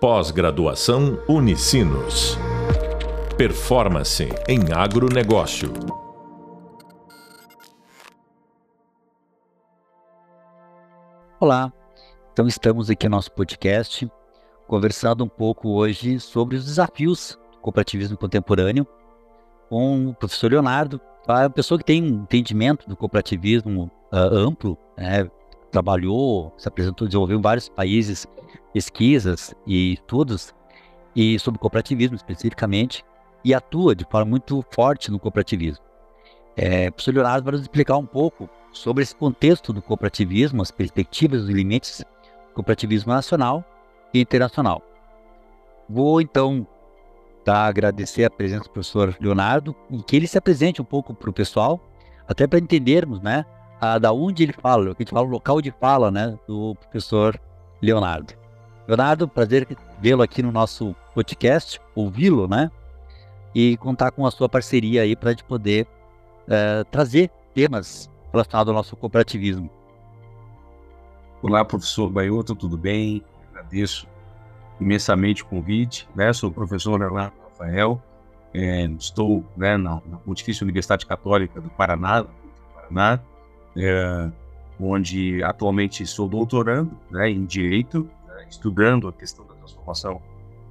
Pós-graduação Unicinos. Performance em agronegócio. Olá, então estamos aqui no nosso podcast conversando um pouco hoje sobre os desafios do cooperativismo contemporâneo com o professor Leonardo, uma pessoa que tem um entendimento do cooperativismo uh, amplo, né? trabalhou, se apresentou, desenvolveu em vários países pesquisas e estudos e sobre cooperativismo especificamente e atua de forma muito forte no cooperativismo. É, o professor Leonardo vai nos explicar um pouco sobre esse contexto do cooperativismo, as perspectivas, os limites do cooperativismo nacional e internacional. Vou então tá, agradecer a presença do professor Leonardo e que ele se apresente um pouco para o pessoal, até para entendermos, né, a, da onde ele fala, o que fala, o local de fala, né, do professor Leonardo. Leonardo, prazer vê-lo aqui no nosso podcast, ouvi-lo, né, e contar com a sua parceria aí para a gente poder uh, trazer temas relacionados ao nosso cooperativismo. Olá, professor Baioto, tudo bem? Agradeço imensamente o convite. Né? Sou o professor Leonardo Rafael, é, estou né, na, Pontifícia Universidade Católica do Paraná, Paraná é, onde atualmente sou doutorando né, em Direito, estudando a questão da transformação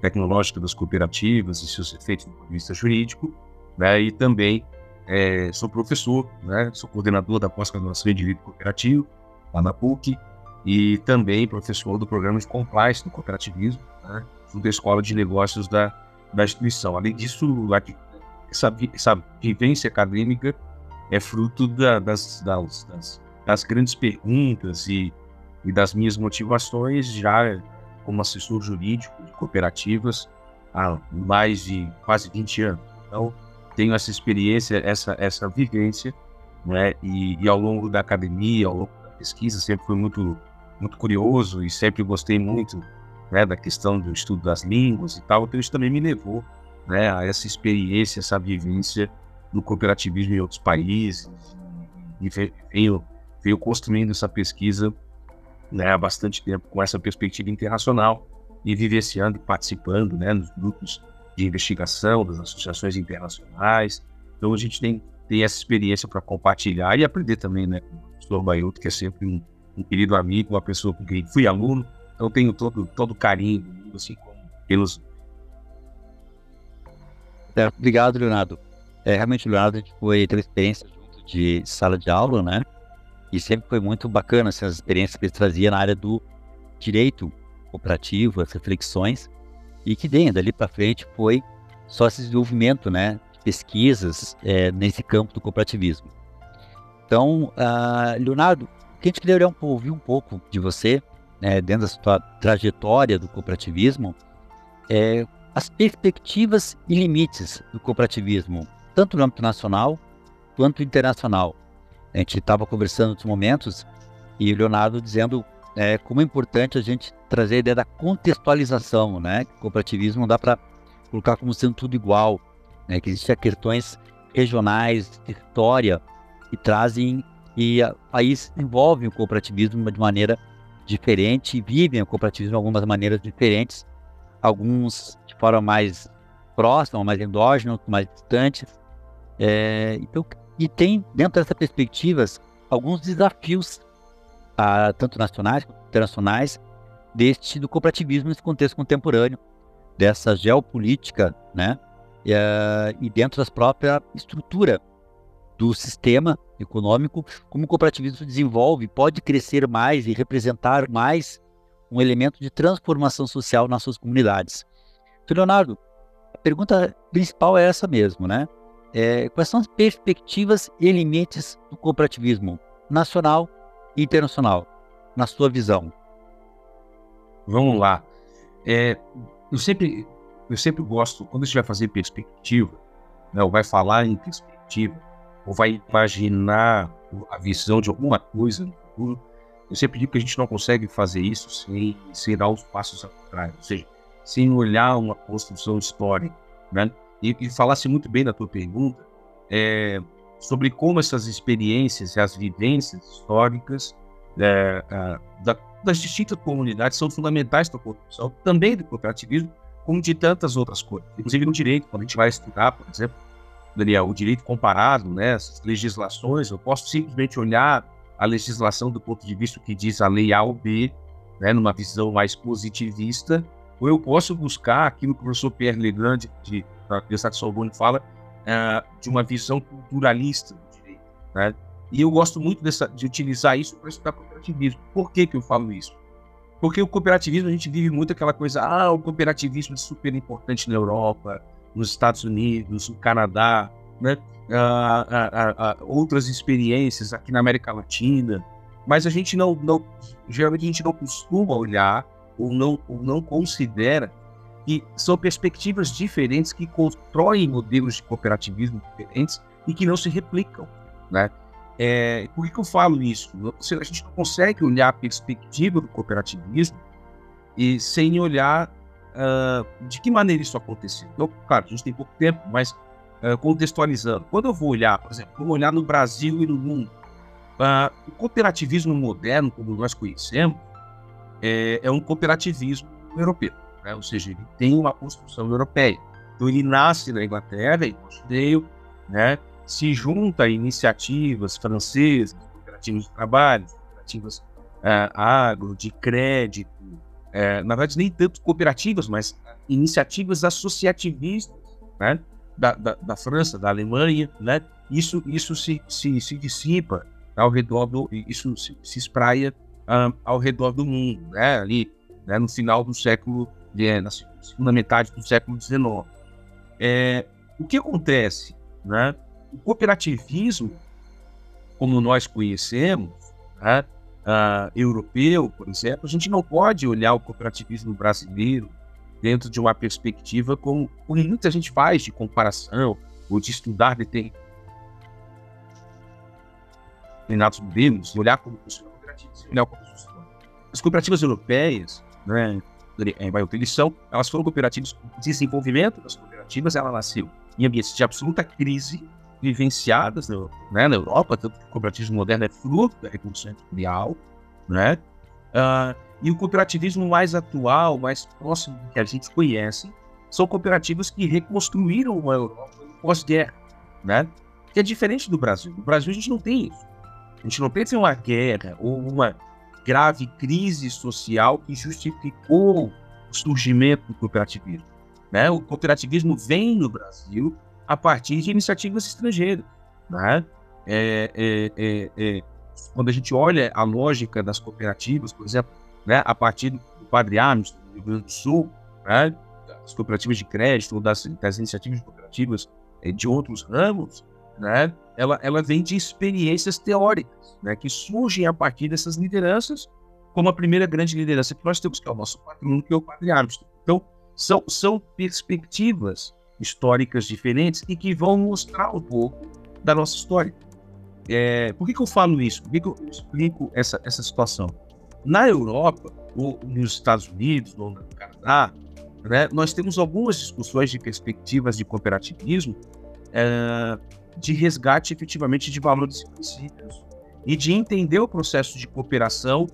tecnológica das cooperativas e seus efeitos do ponto de vista jurídico, né, e também é, sou professor, né, sou coordenador da pós-graduação em Direito Cooperativo, lá na PUC, e também professor do programa de compliance do cooperativismo, né, junto à Escola de Negócios da, da instituição. Além disso, essa, essa vivência acadêmica é fruto da, das, das, das, das, grandes perguntas e, e das minhas motivações já como assessor jurídico de cooperativas há mais de quase 20 anos. Então, tenho essa experiência, essa, essa vivência, né? E, e, ao longo da academia, ao longo da pesquisa, sempre fui muito, muito curioso e sempre gostei muito né, da questão do estudo das línguas e tal. Então, isso também me levou né, a essa experiência, essa vivência do cooperativismo em outros países e veio, veio construindo essa pesquisa né, há bastante tempo com essa perspectiva internacional e vivenciando e participando né, nos grupos de investigação das associações internacionais. Então a gente tem, tem essa experiência para compartilhar e aprender também né, com o professor Baiuto, que é sempre um, um, querido amigo, uma pessoa com quem fui aluno, então tenho todo, todo carinho, assim pelos. É, obrigado, Leonardo. É, realmente, Leonardo a gente foi, teve experiência junto de sala de aula, né? E sempre foi muito bacana assim, as experiências que ele trazia na área do direito cooperativo, as reflexões, e que dentro dali para frente foi só esse desenvolvimento, né? De pesquisas é, nesse campo do cooperativismo. Então, uh, Leonardo, o que a gente queria ouvir um pouco de você, né, dentro da sua trajetória do cooperativismo, é as perspectivas e limites do cooperativismo tanto no âmbito nacional quanto internacional. A gente estava conversando outros momentos e o Leonardo dizendo é, como é importante a gente trazer a ideia da contextualização, né? O cooperativismo não dá para colocar como sendo tudo igual, né? Que existem questões regionais, história, que trazem e o país envolve o cooperativismo de maneira diferente e vivem o cooperativismo de algumas maneiras diferentes, alguns de forma mais próxima, mais endógena, mais distantes, é, então, e tem, dentro dessas perspectivas, alguns desafios, ah, tanto nacionais quanto internacionais, deste do cooperativismo nesse contexto contemporâneo, dessa geopolítica, né? E, uh, e dentro da própria estrutura do sistema econômico, como o cooperativismo se desenvolve, pode crescer mais e representar mais um elemento de transformação social nas suas comunidades. Então, Leonardo, a pergunta principal é essa mesmo, né? É, quais são as perspectivas e limites do cooperativismo nacional e internacional, na sua visão? Vamos lá. É, eu, sempre, eu sempre gosto, quando a gente vai fazer perspectiva, né, ou vai falar em perspectiva, ou vai imaginar a visão de alguma coisa no futuro, eu sempre digo que a gente não consegue fazer isso sem, sem dar os passos atrás, ou seja, sem olhar uma construção histórica, né? E, e falasse muito bem da tua pergunta é, sobre como essas experiências as vivências históricas é, a, da, das distintas comunidades são fundamentais para a construção também do cooperativismo, como de tantas outras coisas. Inclusive no direito, quando a gente vai estudar, por exemplo, Daniel, o direito comparado, né, essas legislações, eu posso simplesmente olhar a legislação do ponto de vista que diz a lei A ou B, né, numa visão mais positivista, ou eu posso buscar aquilo que o professor Pierre Legrand, de, da Universidade de Sorbonne, fala, uh, de uma visão culturalista do direito. Né? E eu gosto muito dessa, de utilizar isso para estudar cooperativismo. Por que, que eu falo isso? Porque o cooperativismo, a gente vive muito aquela coisa, ah, o cooperativismo é super importante na Europa, nos Estados Unidos, no Canadá, né? Ah, ah, ah, outras experiências aqui na América Latina, mas a gente não, não, geralmente a gente não costuma olhar ou não, ou não considera que são perspectivas diferentes que constroem modelos de cooperativismo diferentes e que não se replicam, né? É, por que, eu falo isso? A gente não consegue olhar a perspectiva do cooperativismo e sem olhar uh, de que maneira isso aconteceu. Então, claro, a gente tem pouco tempo, mas uh, contextualizando. Quando eu vou olhar, por exemplo, vou olhar no Brasil e no mundo, uh, o cooperativismo moderno, como nós conhecemos, é, é um cooperativismo europeu, né? ou seja, ele tem uma construção europeia. Então, ele nasce na Inglaterra, em Rochdale, né? se junta a iniciativas francesas, cooperativas de trabalho, cooperativas agro, de crédito, é, na verdade, nem tanto cooperativas, mas iniciativas associativistas, né? Da, da, da, França, da Alemanha, né? Isso, isso se, se, se dissipa ao redor do, isso se, se espraia ao redor do mundo, né? Ali, né? no final do século, é, na segunda metade do século XIX. É, o que acontece, né? O cooperativismo, como nós conhecemos, né? uh, europeu, por exemplo, a gente não pode olhar o cooperativismo brasileiro dentro de uma perspectiva como, como muita gente faz de comparação ou de estudar determinados modelos, olhar como funciona a cooperativa, olhar como funciona. As cooperativas europeias, né, eles são, elas foram cooperativas, o desenvolvimento das cooperativas, ela nasceu em ambientes de absoluta crise vivenciadas no, né, na Europa, tanto que o cooperativismo moderno é fruto da Revolução Industrial, né? Uh, e o cooperativismo mais atual, mais próximo que a gente conhece, são cooperativas que reconstruíram uma Europa pós-guerra, né? Que é diferente do Brasil. No Brasil a gente não tem isso. A gente não pensa em uma guerra ou uma grave crise social que justificou o surgimento do cooperativismo. Né? O cooperativismo vem no Brasil a partir de iniciativas estrangeiras. Né? É, é, é, é, quando a gente olha a lógica das cooperativas, por exemplo, né, a partir do Padre Amos, do Rio Grande do Sul, né, das cooperativas de crédito, das, das iniciativas cooperativas é, de outros ramos, né, ela, ela vem de experiências teóricas, né, que surgem a partir dessas lideranças, como a primeira grande liderança que nós temos, que é o nosso patrono, que é o Padre Amos. Então, são, são perspectivas históricas diferentes e que vão mostrar um pouco da nossa história. É, por que, que eu falo isso? Por que, que eu explico essa, essa situação? Na Europa, ou nos Estados Unidos, ou no Canadá, né, nós temos algumas discussões de perspectivas de cooperativismo é, de resgate efetivamente de valores princípios e de entender o processo de cooperação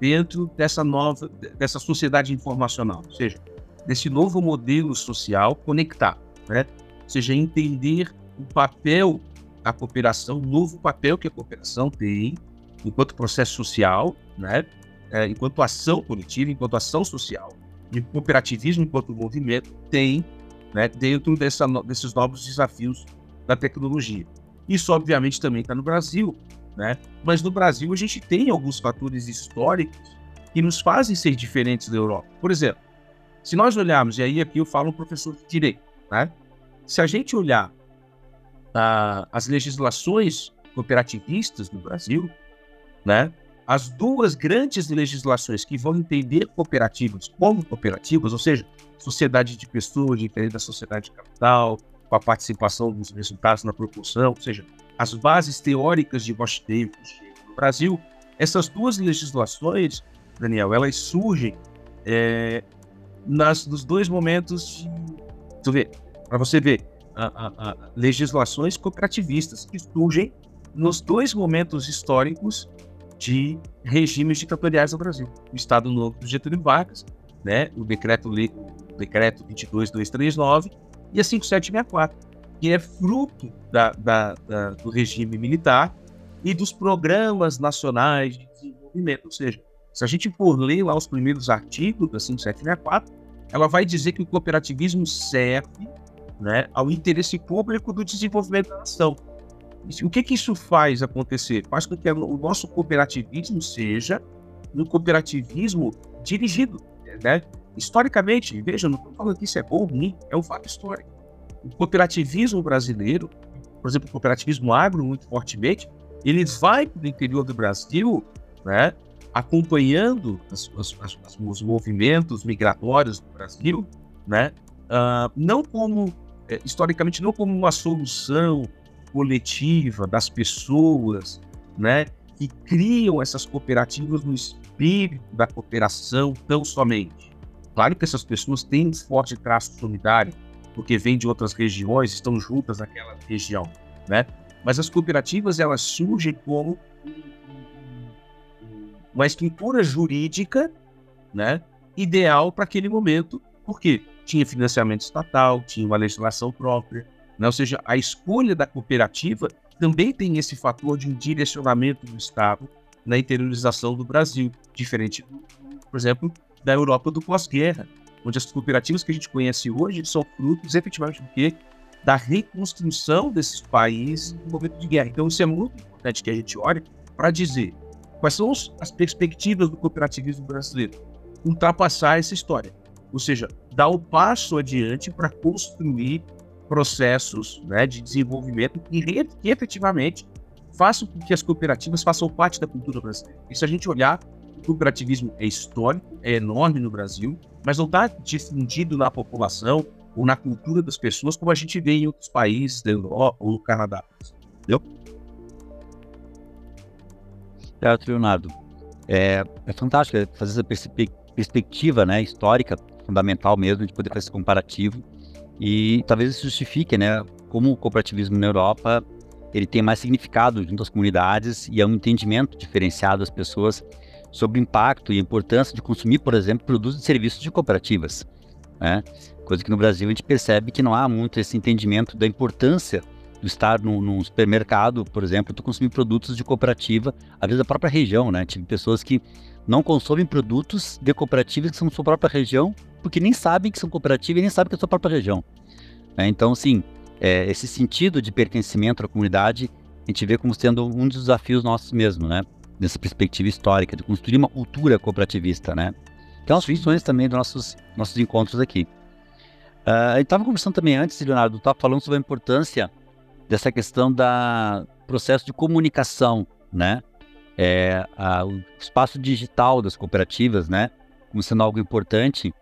dentro dessa nova, dessa sociedade informacional, ou seja, desse novo modelo social conectado né? Ou seja, entender o papel da cooperação, o novo papel que a cooperação tem enquanto processo social, né? É, enquanto ação coletiva, enquanto ação social, e o cooperativismo enquanto movimento tem né, dentro dessa, desses novos desafios da tecnologia. Isso, obviamente, também está no Brasil, né? mas no Brasil a gente tem alguns fatores históricos que nos fazem ser diferentes da Europa. Por exemplo, se nós olharmos, e aí aqui eu falo um professor de direito, né? Se a gente olhar uh, as legislações cooperativistas no Brasil, né, as duas grandes legislações que vão entender cooperativas como cooperativas, ou seja, sociedade de pessoas, diferente da sociedade de capital, com a participação dos resultados na proporção, ou seja, as bases teóricas de Rochdale no Brasil, essas duas legislações, Daniel, elas surgem é, nas, nos dois momentos de, para você ver, a, a, a legislações cooperativistas que surgem nos dois momentos históricos de regimes ditatoriais no Brasil. O Estado Novo do Getúlio Vargas, né, o decreto, decreto 22239 e a 5764, que é fruto da, da, da, do regime militar e dos programas nacionais de desenvolvimento. Ou seja, se a gente for ler lá os primeiros artigos da 5764, ela vai dizer que o cooperativismo serve né, ao interesse público do desenvolvimento da nação. O que, que isso faz acontecer? Faz com que o nosso cooperativismo seja um cooperativismo dirigido. Né? Historicamente, veja, não estou falando que isso é bom ou ruim, é um fato histórico. O cooperativismo brasileiro, por exemplo, o cooperativismo agro, muito fortemente, ele vai para o interior do Brasil, né, acompanhando as, as, as, os movimentos migratórios do Brasil, né, uh, não como, é, historicamente, não como uma solução coletiva das pessoas, né, que criam essas cooperativas no espírito da cooperação tão somente. Claro que essas pessoas têm um forte traço solidário, porque vêm de outras regiões, estão juntas naquela região, né? Mas as cooperativas elas surgem como uma estrutura jurídica, né, ideal para aquele momento, porque tinha financiamento estatal, tinha uma legislação própria, né? ou seja, a escolha da cooperativa também tem esse fator de um direcionamento do Estado na interiorização do Brasil, diferente, por exemplo, da Europa do pós-guerra, onde as cooperativas que a gente conhece hoje são frutos efetivamente do quê? Da reconstrução desses países no momento de guerra. Então, isso é muito importante que a gente olhe para dizer quais são as perspectivas do cooperativismo brasileiro. Ultrapassar essa história. Ou seja, dar o passo adiante para construir processos né, de desenvolvimento que, que efetivamente façam com que as cooperativas façam parte da cultura brasileira. Se a gente olhar, cooperativismo é histórico, é enorme no Brasil, mas não está difundido na população ou na cultura das pessoas como a gente vê em outros países da Europa ou no Canadá. Entendeu? Certo, Leonardo. É, é fantástico fazer essa perspe perspectiva né, histórica, fundamental mesmo, de poder fazer esse comparativo. E talvez isso justifique né, como o cooperativismo na Europa ele tem mais significado junto às comunidades e é um entendimento diferenciado das pessoas sobre o impacto e a importância de consumir, por exemplo, produtos e serviços de cooperativas. Né? Coisa que no Brasil a gente percebe que não há muito esse entendimento da importância do estar num, num supermercado, por exemplo, tu consumir produtos de cooperativa, às vezes da própria região, né? Tive pessoas que não consomem produtos de cooperativas que são da sua própria região, porque nem sabem que são cooperativas e nem sabem que é da sua própria região. É, então, sim, é, esse sentido de pertencimento à comunidade, a gente vê como sendo um dos desafios nossos mesmo, né? Nessa perspectiva histórica, de construir uma cultura cooperativista, né? Uma das funções também dos nossos, nossos encontros aqui. Uh, gente estava conversando também antes, Leonardo, estava falando sobre a importância dessa questão da processo de comunicação, né? É, a, o espaço digital das cooperativas, né? Como sendo algo importante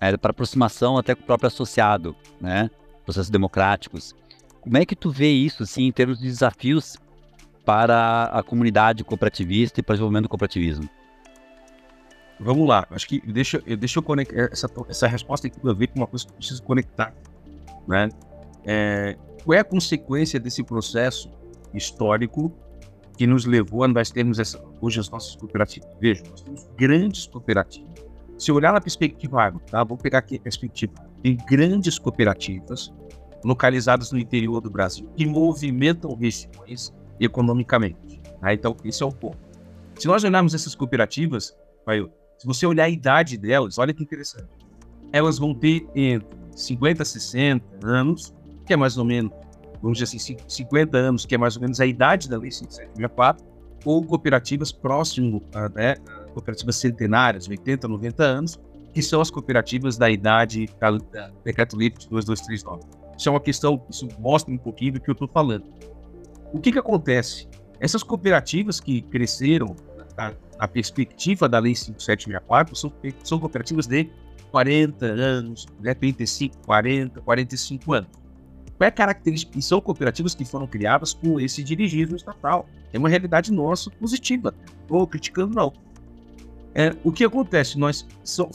é, para aproximação até com o próprio associado, né? Processos democráticos. Como é que tu vê isso, assim, em termos de desafios para a comunidade cooperativista e para o desenvolvimento do cooperativismo? Vamos lá, acho que deixa, deixa eu conectar essa, essa resposta tem a ver com uma coisa que eu preciso conectar, né? É, qual é a consequência desse processo histórico que nos levou a nós termos essa, hoje as nossas cooperativas? Veja, nós temos grandes cooperativas. Se olhar na perspectiva tá? vou pegar aqui a perspectiva, tem grandes cooperativas localizadas no interior do Brasil que movimentam regiões economicamente. Tá? Então, esse é o ponto. Se nós olharmos essas cooperativas, se você olhar a idade delas, olha que interessante. Elas vão ter entre 50 a 60 anos que é mais ou menos, vamos dizer assim, 50 anos, que é mais ou menos a idade da Lei 5764, ou cooperativas próximo, a, né, cooperativas centenárias, 80, 90 anos, que são as cooperativas da idade da, Decreto Lei 2239. Isso é uma questão, isso mostra um pouquinho do que eu estou falando. O que, que acontece? Essas cooperativas que cresceram na, na perspectiva da Lei 5764 são, são cooperativas de 40 anos, né, 35, 40, 45 anos. Qual é a característica? E são cooperativas que foram criadas com esse dirigismo estatal. É uma realidade nossa positiva. Estou criticando, não. É, o que acontece? Nós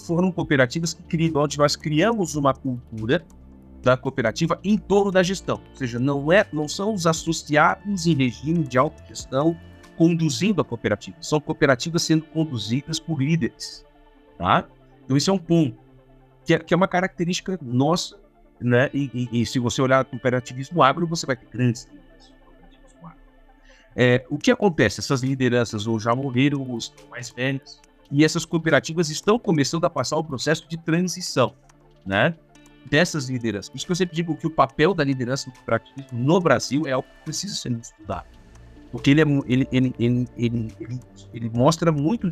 foram cooperativas que criam, onde nós criamos uma cultura da cooperativa em torno da gestão. Ou seja, não, é, não são os associados em regime de autogestão conduzindo a cooperativa, são cooperativas sendo conduzidas por líderes. Tá? Então, esse é um ponto, que é, que é uma característica nossa, né? E, e, e, se você olhar o cooperativismo agro, você vai ter grandes. É, o que acontece? Essas lideranças ou já morreram ou estão mais velhas, e essas cooperativas estão começando a passar o processo de transição, né? Dessas lideranças. Por isso que eu sempre digo que o papel da liderança no cooperativismo no Brasil é algo que precisa ser estudado. Porque ele, é, ele, ele, ele, ele, ele, ele mostra muito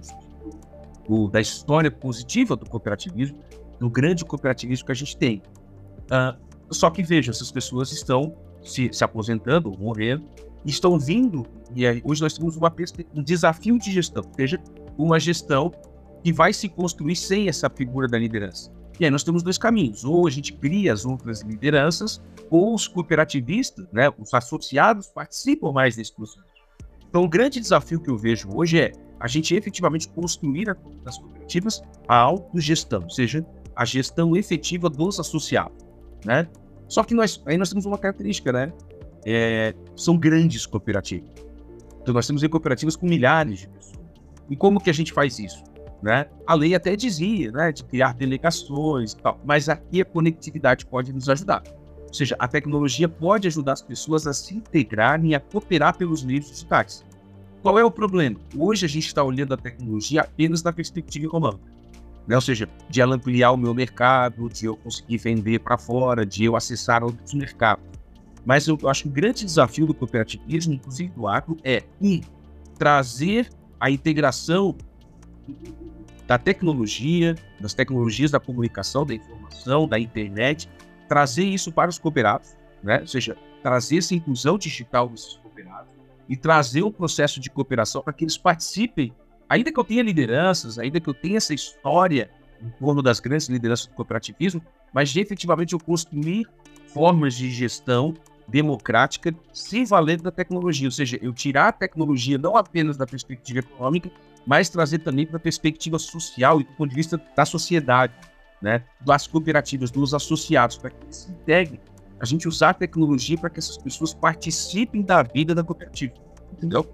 do, da história positiva do cooperativismo, do grande cooperativismo que a gente tem. Uh, só que veja, essas pessoas estão se, se aposentando ou morrendo, estão vindo, e aí, hoje nós temos uma, um desafio de gestão, seja, uma gestão que vai se construir sem essa figura da liderança. E aí nós temos dois caminhos, ou a gente cria as outras lideranças, ou os cooperativistas, né, os associados participam mais desse processo. Então o grande desafio que eu vejo hoje é a gente efetivamente construir as cooperativas a autogestão, ou seja, a gestão efetiva dos associados né? Só que nós, aí nós temos uma característica, né? É, são grandes cooperativas. Então nós temos cooperativas com milhares de pessoas. E como que a gente faz isso? Né? A lei até dizia, né, de criar delegações e tal, mas aqui a conectividade pode nos ajudar. Ou seja, a tecnologia pode ajudar as pessoas a se integrarem e a cooperar pelos meios digitais. Qual é o problema? Hoje a gente está olhando a tecnologia apenas na perspectiva econômica né? ou seja, de ela ampliar o meu mercado, de eu conseguir vender para fora, de eu acessar outros mercados. Mas eu acho que o grande desafio do cooperativismo, inclusive do agro, é um, trazer a integração da tecnologia, das tecnologias da comunicação, da informação, da internet, trazer isso para os cooperados, né? ou seja, trazer essa inclusão digital desses cooperados e trazer o um processo de cooperação para que eles participem ainda que eu tenha lideranças, ainda que eu tenha essa história em torno das grandes lideranças do cooperativismo, mas de efetivamente eu construir formas de gestão democrática se valendo da tecnologia, ou seja, eu tirar a tecnologia não apenas da perspectiva econômica, mas trazer também para a perspectiva social e do ponto de vista da sociedade, né, das cooperativas, dos associados, para que eles se integrem, a gente usar a tecnologia para que essas pessoas participem da vida da cooperativa, entendeu?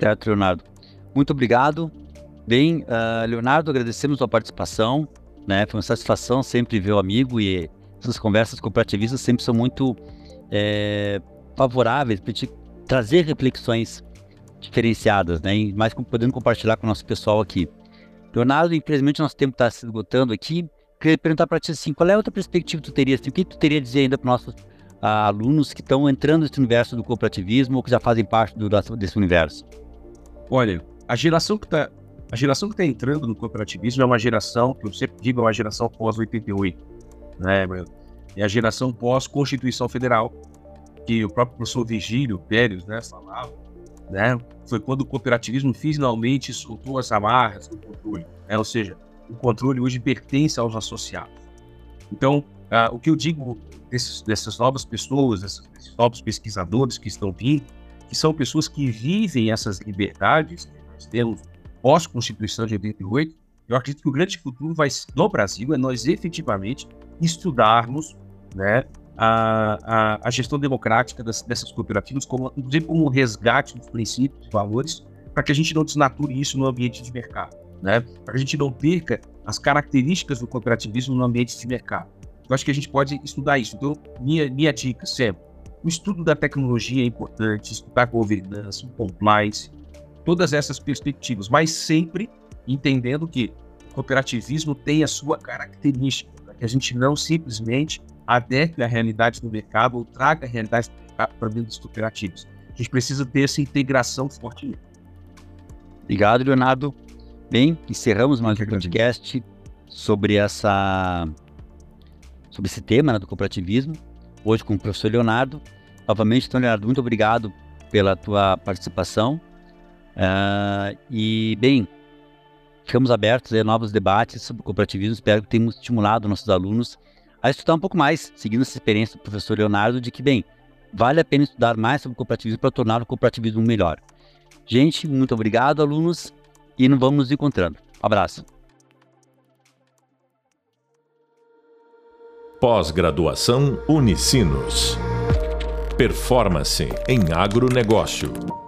Certo, Leonardo. Muito obrigado. Bem, uh, Leonardo, agradecemos a participação. Né? Foi uma satisfação sempre ver o amigo e essas conversas cooperativistas sempre são muito é, favoráveis para trazer reflexões diferenciadas, né? Mais podendo compartilhar com o nosso pessoal aqui. Leonardo, infelizmente nosso tempo está se esgotando aqui. Queria perguntar para ti assim, qual é a outra perspectiva que tu teria? Assim, o que tu teria a dizer ainda para nossos uh, alunos que estão entrando nesse universo do cooperativismo ou que já fazem parte do, desse universo? Olha, a geração que está a geração que está entrando no cooperativismo é uma geração, que eu sempre digo, é uma geração pós-88, né, É a geração pós-Constituição Federal, que o próprio professor Vigílio Pérez, né, falava, né, foi quando o cooperativismo finalmente soltou as amarras do controle, né, ou seja, o controle hoje pertence aos associados. Então, uh, o que eu digo desses, dessas novas pessoas, desses, desses novos pesquisadores que estão vindo, que são pessoas que vivem essas liberdades nós temos pós-Constituição de 88, eu acredito que o grande futuro vai, no Brasil é nós efetivamente estudarmos né, a, a, a gestão democrática das, dessas cooperativas, como, inclusive como um resgate dos princípios e valores, para que a gente não desnature isso no ambiente de mercado, né? para que a gente não perca as características do cooperativismo no ambiente de mercado. Eu acho que a gente pode estudar isso. Então, minha, minha dica sempre, o estudo da tecnologia é importante, estudar governança, compliance, todas essas perspectivas, mas sempre entendendo que o cooperativismo tem a sua característica, que a gente não simplesmente adeque a realidade do mercado ou traga a realidade do mercado para dentro dos cooperativos. A gente precisa ter essa integração forte. Obrigado, Leonardo. Bem, encerramos mais um podcast sobre essa sobre esse tema né, do cooperativismo, hoje com o professor Leonardo. Novamente, então, Leonardo, muito obrigado pela tua participação. Uh, e, bem, ficamos abertos a novos debates sobre cooperativismo. Espero que tenhamos estimulado nossos alunos a estudar um pouco mais, seguindo essa experiência do professor Leonardo, de que, bem, vale a pena estudar mais sobre cooperativismo para tornar o cooperativismo melhor. Gente, muito obrigado, alunos, e nos vamos nos encontrando. Um abraço. Pós-graduação Unicinos. Performance em agronegócio.